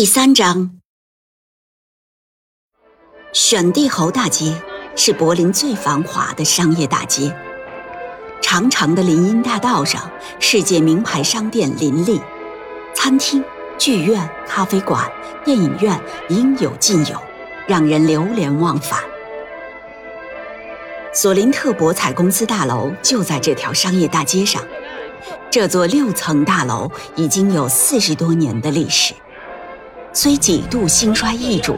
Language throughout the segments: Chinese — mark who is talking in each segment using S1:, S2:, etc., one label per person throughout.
S1: 第三章，选帝侯大街是柏林最繁华的商业大街。长长的林荫大道上，世界名牌商店林立，餐厅、剧院、咖啡馆、电影院应有尽有，让人流连忘返。索林特博彩公司大楼就在这条商业大街上，这座六层大楼已经有四十多年的历史。虽几度兴衰易主，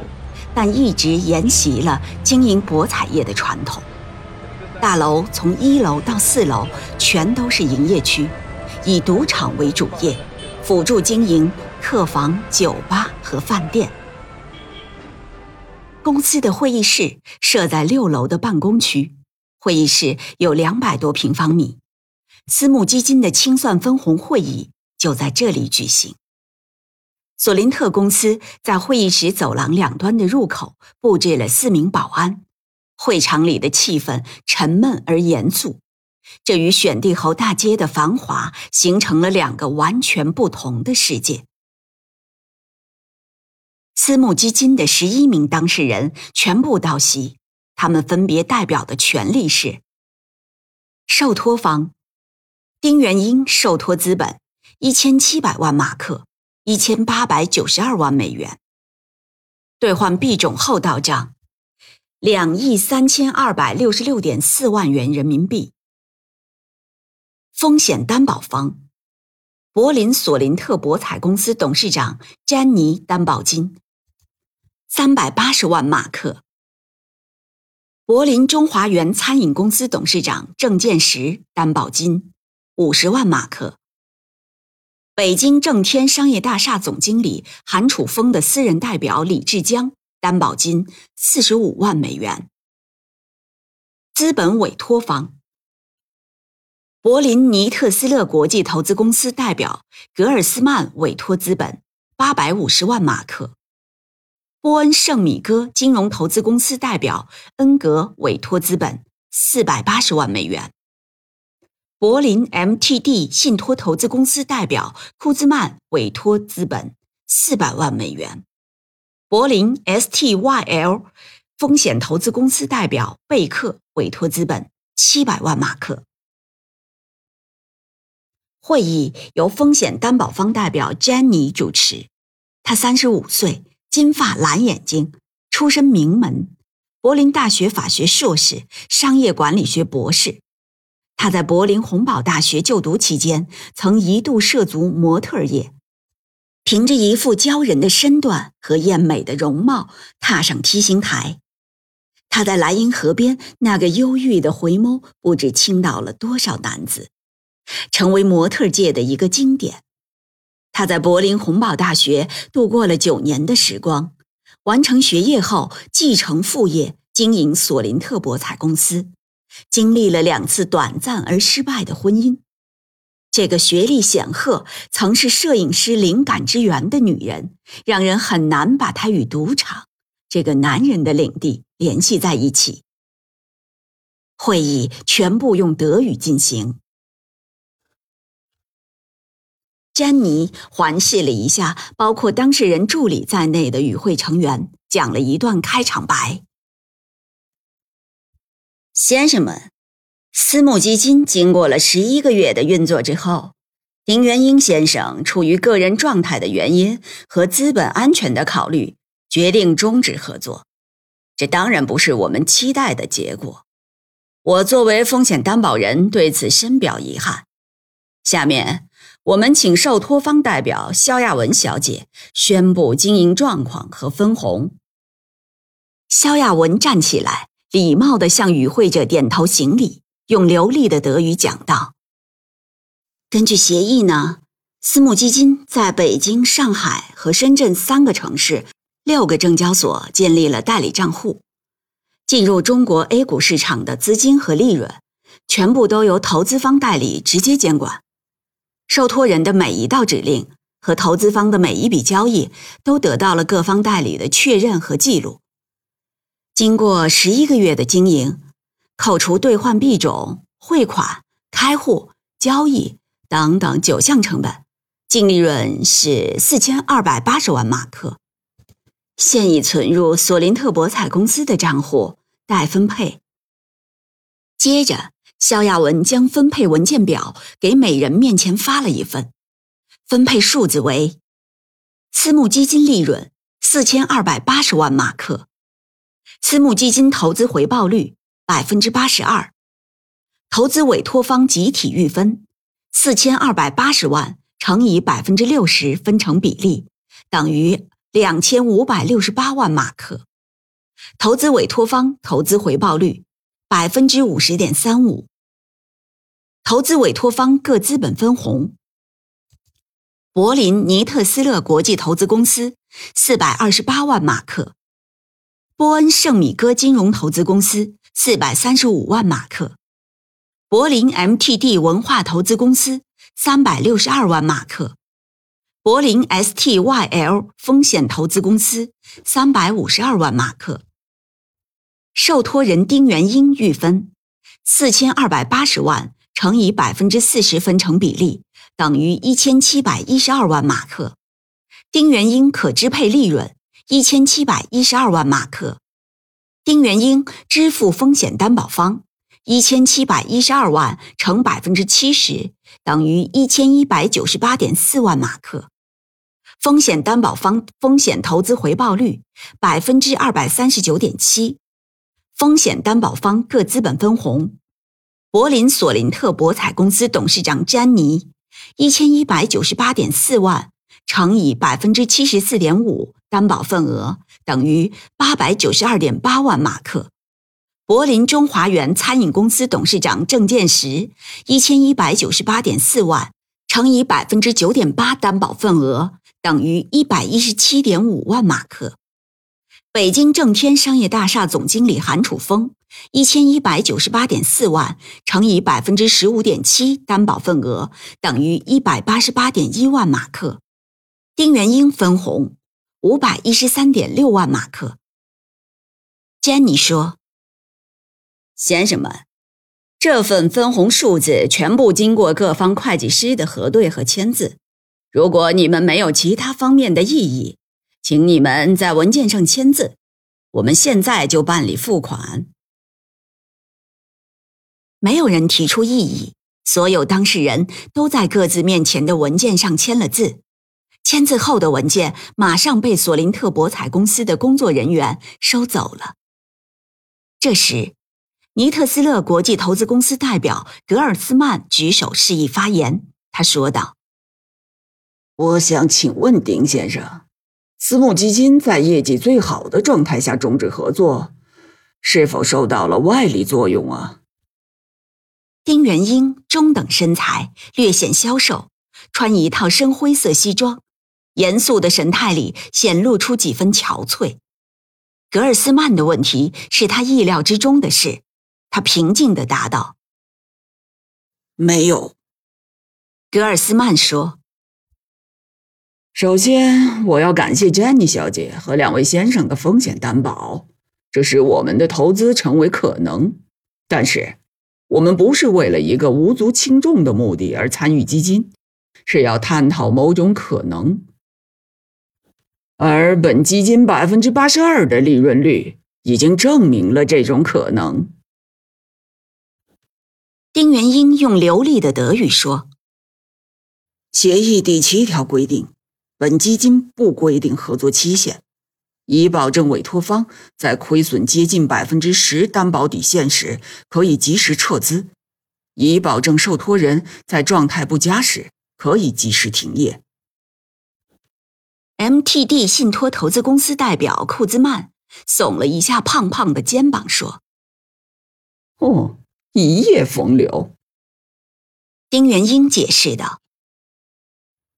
S1: 但一直沿袭了经营博彩业的传统。大楼从一楼到四楼全都是营业区，以赌场为主业，辅助经营客房、酒吧和饭店。公司的会议室设在六楼的办公区，会议室有两百多平方米，私募基金的清算分红会议就在这里举行。索林特公司在会议室走廊两端的入口布置了四名保安，会场里的气氛沉闷而严肃，这与选帝侯大街的繁华形成了两个完全不同的世界。私募基金的十一名当事人全部到席，他们分别代表的权利是：受托方丁元英受托资本一千七百万马克。一千八百九十二万美元，兑换币种后到账两亿三千二百六十六点四万元人民币。风险担保方：柏林索林特博彩公司董事长詹妮担保金三百八十万马克。柏林中华园餐饮公司董事长郑建石担保金五十万马克。北京正天商业大厦总经理韩楚风的私人代表李志江担保金四十五万美元。资本委托方：柏林尼特斯勒国际投资公司代表格尔斯曼委托资本八百五十万马克。波恩圣米戈金融投资公司代表恩格委托资本四百八十万美元。柏林 MTD 信托投资公司代表库兹曼委托资本四百万美元，柏林 STYL 风险投资公司代表贝克委托资本七百万马克。会议由风险担保方代表 Jenny 主持，她三十五岁，金发蓝眼睛，出身名门，柏林大学法学硕士，商业管理学博士。他在柏林洪堡大学就读期间，曾一度涉足模特业，凭着一副骄人的身段和艳美的容貌踏上 T 型台。他在莱茵河边那个忧郁的回眸，不知倾倒了多少男子，成为模特界的一个经典。他在柏林洪堡大学度过了九年的时光，完成学业后继承父业，经营索林特博彩公司。经历了两次短暂而失败的婚姻，这个学历显赫、曾是摄影师灵感之源的女人，让人很难把她与赌场这个男人的领地联系在一起。会议全部用德语进行。詹妮环视了一下包括当事人助理在内的与会成员，讲了一段开场白。先生们，私募基金经过了十一个月的运作之后，丁元英先生出于个人状态的原因和资本安全的考虑，决定终止合作。这当然不是我们期待的结果。我作为风险担保人，对此深表遗憾。下面，我们请受托方代表肖亚文小姐宣布经营状况和分红。肖亚文站起来。礼貌地向与会者点头行礼，用流利的德语讲道：“根据协议呢，私募基金在北京、上海和深圳三个城市、六个证交所建立了代理账户。进入中国 A 股市场的资金和利润，全部都由投资方代理直接监管。受托人的每一道指令和投资方的每一笔交易，都得到了各方代理的确认和记录。经过十一个月的经营，扣除兑换币种、汇款、开户、交易等等九项成本。净利润是四千二百八十万马克，现已存入索林特博彩公司的账户待分配。接着，肖亚文将分配文件表给每人面前发了一份，分配数字为：私募基金利润四千二百八十万马克，私募基金投资回报率百分之八十二，投资委托方集体预分四千二百八十万。乘以百分之六十分成比例，等于两千五百六十八万马克。投资委托方投资回报率百分之五十点三五。投资委托方各资本分红：柏林尼特斯勒国际投资公司四百二十八万马克，波恩圣米戈金融投资公司四百三十五万马克，柏林 MTD 文化投资公司。三百六十二万马克，柏林 STYL 风险投资公司三百五十二万马克，受托人丁元英预分四千二百八十万乘以百分之四十分成比例等于一千七百一十二万马克，丁元英可支配利润一千七百一十二万马克，丁元英支付风险担保方。一千七百一十二万乘百分之七十等于一千一百九十八点四万马克。风险担保方风险投资回报率百分之二百三十九点七。风险担保方各资本分红：柏林索林特博彩公司董事长詹妮一千一百九十八点四万乘以百分之七十四点五担保份额等于八百九十二点八万马克。柏林中华园餐饮公司董事长郑建石一千一百九十八点四万乘以百分之九点八担保份额等于一百一十七点五万马克。北京正天商业大厦总经理韩楚峰一千一百九十八点四万乘以百分之十五点七担保份额等于一百八十八点一万马克。丁元英分红五百一十三点六万马克。Jenny 说。先生们，这份分红数字全部经过各方会计师的核对和签字。如果你们没有其他方面的异议，请你们在文件上签字。我们现在就办理付款。没有人提出异议，所有当事人都在各自面前的文件上签了字。签字后的文件马上被索林特博彩公司的工作人员收走了。这时。尼特斯勒国际投资公司代表格尔斯曼举手示意发言。他说道：“
S2: 我想请问丁先生，私募基金在业绩最好的状态下终止合作，是否受到了外力作用啊？”
S1: 丁元英中等身材，略显消瘦，穿一套深灰色西装，严肃的神态里显露出几分憔悴。格尔斯曼的问题是他意料之中的事。他平静地答道：“
S2: 没有。”
S1: 格尔斯曼说：“
S2: 首先，我要感谢詹妮小姐和两位先生的风险担保，这使我们的投资成为可能。但是，我们不是为了一个无足轻重的目的而参与基金，是要探讨某种可能。而本基金百分之八十二的利润率已经证明了这种可能。”
S1: 丁元英用流利的德语说：“
S2: 协议第七条规定，本基金不规定合作期限，以保证委托方在亏损接近百分之十担保底线时可以及时撤资，以保证受托人在状态不佳时可以及时停业。”
S1: MTD 信托投资公司代表库兹曼耸了一下胖胖的肩膀说：“
S2: 哦。”一夜风流，
S1: 丁元英解释道：“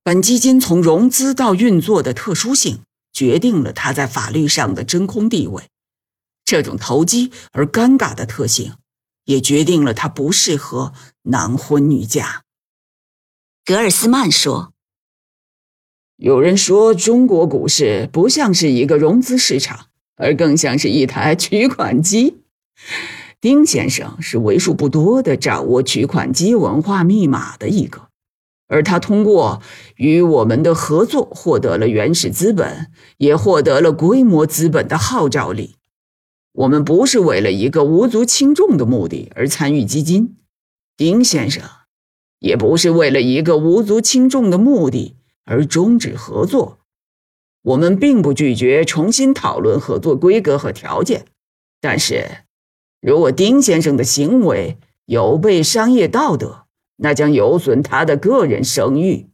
S2: 本基金从融资到运作的特殊性，决定了它在法律上的真空地位。这种投机而尴尬的特性，也决定了它不适合男婚女嫁。
S1: 格尔斯曼说：“
S2: 有人说，中国股市不像是一个融资市场，而更像是一台 取款机。丁先生是为数不多的掌握取款机文化密码的一个。”而他通过与我们的合作，获得了原始资本，也获得了规模资本的号召力。我们不是为了一个无足轻重的目的而参与基金，丁先生，也不是为了一个无足轻重的目的而终止合作。我们并不拒绝重新讨论合作规格和条件，但是，如果丁先生的行为有悖商业道德，那将有损他的个人声誉。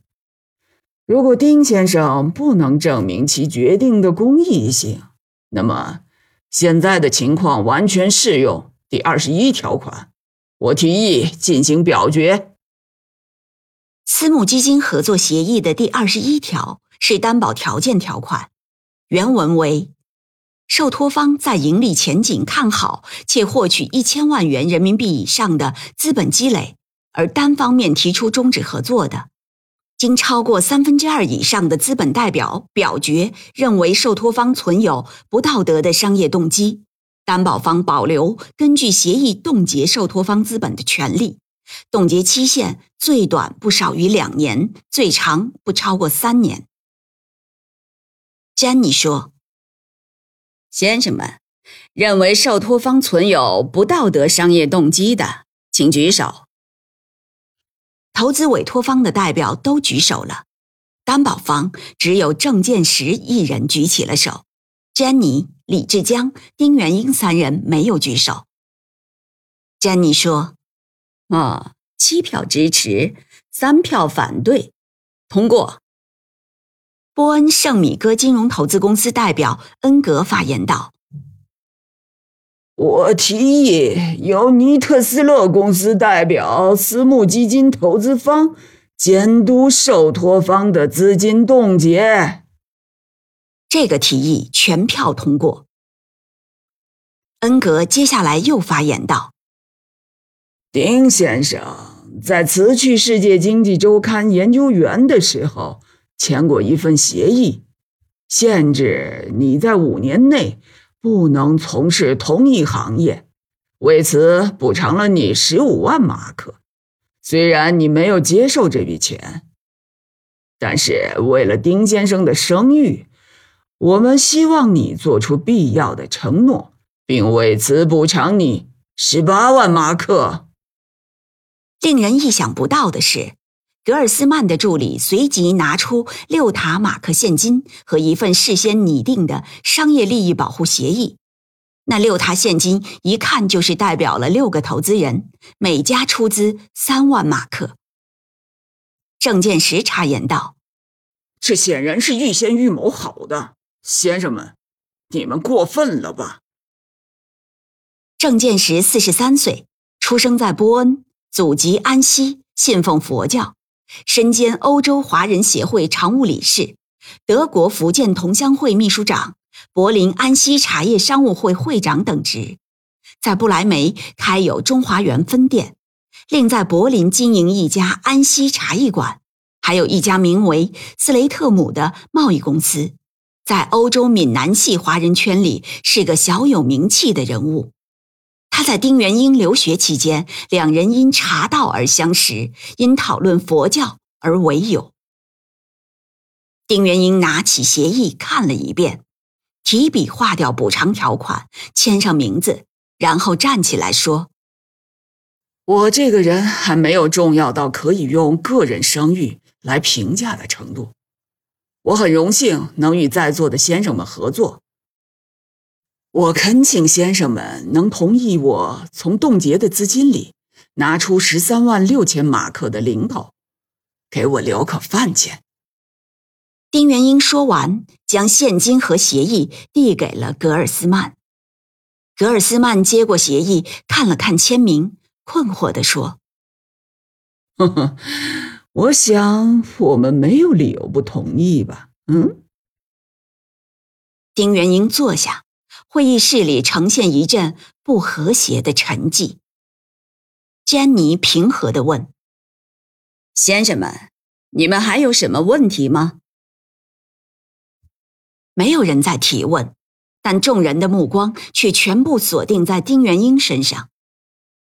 S2: 如果丁先生不能证明其决定的公益性，那么现在的情况完全适用第二十一条款。我提议进行表决。
S1: 私募基金合作协议的第二十一条是担保条件条款，原文为：受托方在盈利前景看好且获取一千万元人民币以上的资本积累。而单方面提出终止合作的，经超过三分之二以上的资本代表表决认为受托方存有不道德的商业动机，担保方保留根据协议冻结受托方资本的权利，冻结期限最短不少于两年，最长不超过三年。詹妮说：“先生们，认为受托方存有不道德商业动机的，请举手。”投资委托方的代表都举手了，担保方只有郑建石一人举起了手，詹妮、李志江、丁元英三人没有举手。詹妮说：“啊，七票支持，三票反对，通过。”波恩圣米戈金融投资公司代表恩格发言道。
S2: 我提议由尼特斯勒公司代表私募基金投资方监督受托方的资金冻结。
S1: 这个提议全票通过。恩格接下来又发言道：“
S2: 丁先生在辞去世界经济周刊研究员的时候签过一份协议，限制你在五年内。”不能从事同一行业，为此补偿了你十五万马克。虽然你没有接受这笔钱，但是为了丁先生的声誉，我们希望你做出必要的承诺，并为此补偿你十八万马克。
S1: 令人意想不到的是。格尔斯曼的助理随即拿出六塔马克现金和一份事先拟定的商业利益保护协议。那六塔现金一看就是代表了六个投资人，每家出资三万马克。郑建石插言道：“
S2: 这显然是预先预谋好的，先生们，你们过分了吧？”
S1: 郑建石四十三岁，出生在波恩，祖籍安溪，信奉佛教。身兼欧洲华人协会常务理事、德国福建同乡会秘书长、柏林安溪茶叶商务会会长等职，在不来梅开有中华园分店，另在柏林经营一家安溪茶艺馆，还有一家名为斯雷特姆的贸易公司，在欧洲闽南系华人圈里是个小有名气的人物。他在丁元英留学期间，两人因茶道而相识，因讨论佛教而为友。丁元英拿起协议看了一遍，提笔划掉补偿条款，签上名字，然后站起来说：“
S2: 我这个人还没有重要到可以用个人声誉来评价的程度。我很荣幸能与在座的先生们合作。”我恳请先生们能同意我从冻结的资金里拿出十三万六千马克的零头，给我留口饭钱。
S1: 丁元英说完，将现金和协议递给了格尔斯曼。格尔斯曼接过协议，看了看签名，困惑地说：“
S2: 呵呵，我想我们没有理由不同意吧？嗯。
S1: 丁元英坐下，会议室里呈现一阵不和谐的沉寂。詹妮平和地问：“先生们，你们还有什么问题吗？”没有人在提问，但众人的目光却全部锁定在丁元英身上。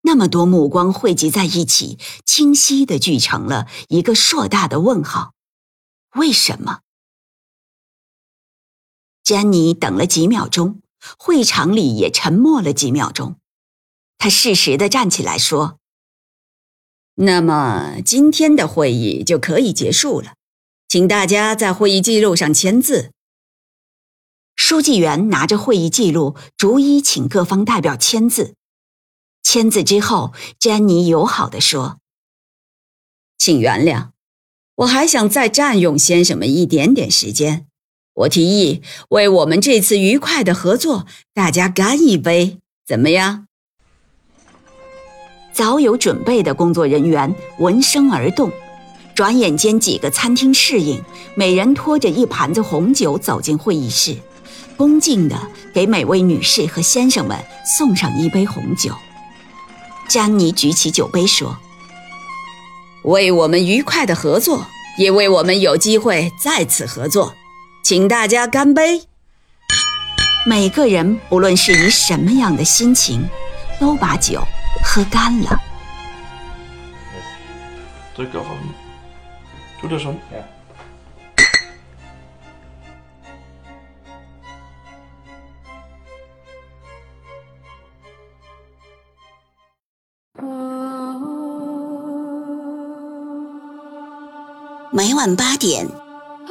S1: 那么多目光汇集在一起，清晰地聚成了一个硕大的问号。为什么？詹妮等了几秒钟，会场里也沉默了几秒钟。他适时地站起来说：“那么今天的会议就可以结束了，请大家在会议记录上签字。”书记员拿着会议记录，逐一请各方代表签字。签字之后，詹妮友好地说：“请原谅，我还想再占用先生们一点点时间。我提议为我们这次愉快的合作，大家干一杯，怎么样？”早有准备的工作人员闻声而动，转眼间几个餐厅侍应每人拖着一盘子红酒走进会议室，恭敬地给每位女士和先生们送上一杯红酒。詹妮举起酒杯说：“为我们愉快的合作，也为我们有机会再次合作，请大家干杯！每个人不论是以什么样的心情，都把酒喝干了。”
S3: Drück
S1: 每晚八点，